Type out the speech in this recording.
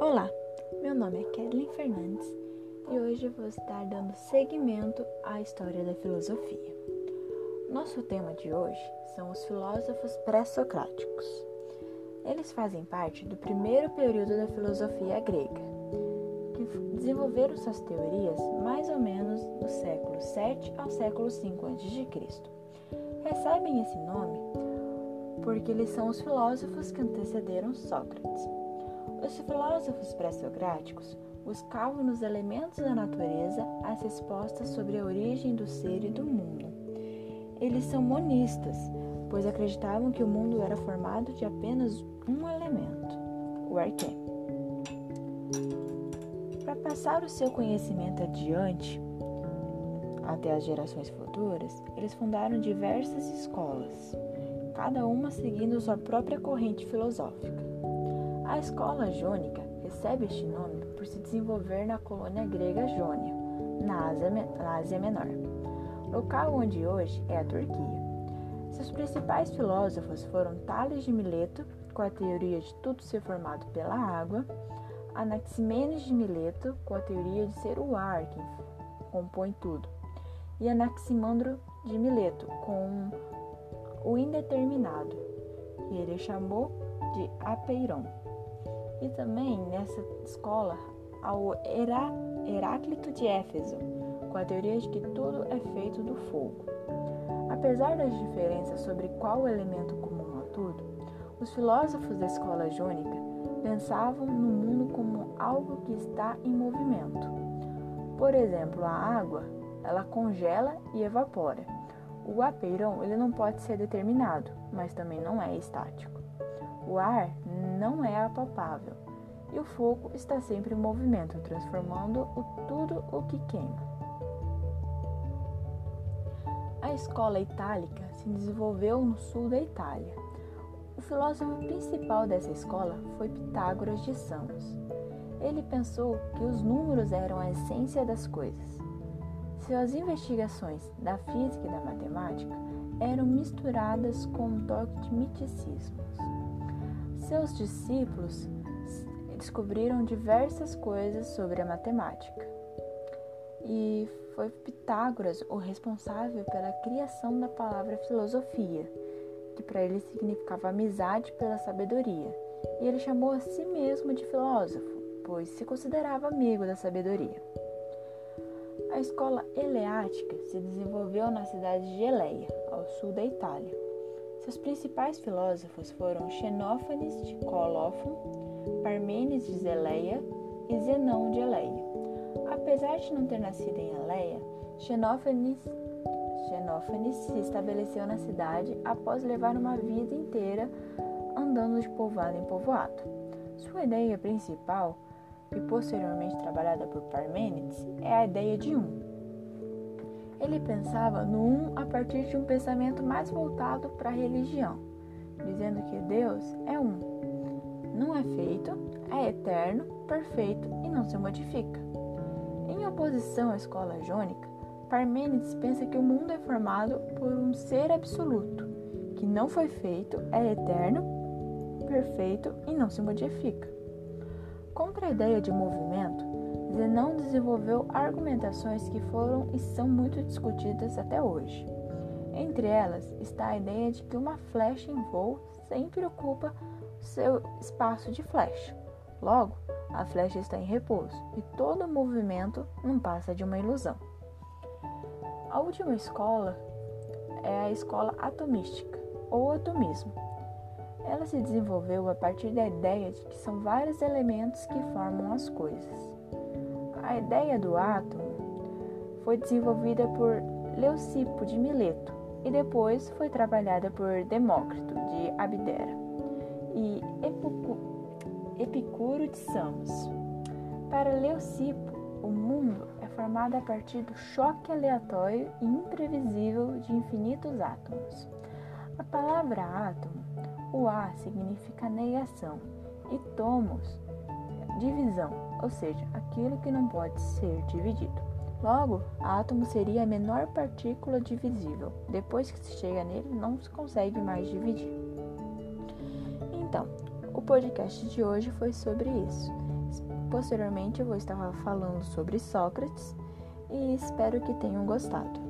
Olá, meu nome é Kathleen Fernandes e hoje vou estar dando seguimento à história da filosofia. Nosso tema de hoje são os filósofos pré-socráticos. Eles fazem parte do primeiro período da filosofia grega, que desenvolveram suas teorias mais ou menos do século 7 ao século 5 a.C. Recebem esse nome porque eles são os filósofos que antecederam Sócrates. Os filósofos pré-socráticos buscavam nos elementos da natureza as respostas sobre a origem do ser e do mundo. Eles são monistas, pois acreditavam que o mundo era formado de apenas um elemento, o arqué. Para passar o seu conhecimento adiante, até as gerações futuras, eles fundaram diversas escolas, cada uma seguindo sua própria corrente filosófica. A escola jônica recebe este nome por se desenvolver na colônia grega Jônia, na Ásia, na Ásia Menor, local onde hoje é a Turquia. Seus principais filósofos foram Tales de Mileto, com a teoria de tudo ser formado pela água, Anaximenes de Mileto, com a teoria de ser o ar que compõe tudo, e Anaximandro de Mileto, com o indeterminado, que ele chamou de apeiron e também nessa escola ao Herá Heráclito de Éfeso, com a teoria de que tudo é feito do fogo. Apesar das diferenças sobre qual elemento comum a tudo, os filósofos da escola jônica pensavam no mundo como algo que está em movimento. Por exemplo, a água, ela congela e evapora. O apeirão, ele não pode ser determinado, mas também não é estático. O ar não é apalpável e o fogo está sempre em movimento, transformando o tudo o que queima. A escola itálica se desenvolveu no sul da Itália. O filósofo principal dessa escola foi Pitágoras de Samos. Ele pensou que os números eram a essência das coisas. Suas investigações da física e da matemática eram misturadas com um toque de miticismo. Seus discípulos descobriram diversas coisas sobre a matemática. E foi Pitágoras o responsável pela criação da palavra filosofia, que para ele significava amizade pela sabedoria. E ele chamou a si mesmo de filósofo, pois se considerava amigo da sabedoria. A escola eleática se desenvolveu na cidade de Eleia, ao sul da Itália. Seus principais filósofos foram Xenófanes de Colófon, Parmênides de Zeleia e Zenão de Eleia. Apesar de não ter nascido em Eleia, Xenófanes, Xenófanes se estabeleceu na cidade após levar uma vida inteira andando de povoado em povoado. Sua ideia principal, e posteriormente trabalhada por Parmênides, é a ideia de um, ele pensava no um a partir de um pensamento mais voltado para a religião, dizendo que Deus é um. Não é feito, é eterno, perfeito e não se modifica. Em oposição à escola jônica, Parmênides pensa que o mundo é formado por um ser absoluto, que não foi feito, é eterno, perfeito e não se modifica. Contra a ideia de movimento, Zenão desenvolveu argumentações que foram e são muito discutidas até hoje. Entre elas está a ideia de que uma flecha em voo sempre ocupa seu espaço de flecha. Logo, a flecha está em repouso e todo movimento não passa de uma ilusão. A última escola é a escola atomística ou atomismo. Ela se desenvolveu a partir da ideia de que são vários elementos que formam as coisas. A ideia do átomo foi desenvolvida por Leucipo de Mileto e depois foi trabalhada por Demócrito de Abdera e Epicuro de Samos. Para Leucipo, o mundo é formado a partir do choque aleatório e imprevisível de infinitos átomos. A palavra átomo, o A significa negação e tomos divisão, ou seja, aquilo que não pode ser dividido. Logo, átomo seria a menor partícula divisível. Depois que se chega nele, não se consegue mais dividir. Então, o podcast de hoje foi sobre isso. Posteriormente, eu vou estar falando sobre Sócrates e espero que tenham gostado.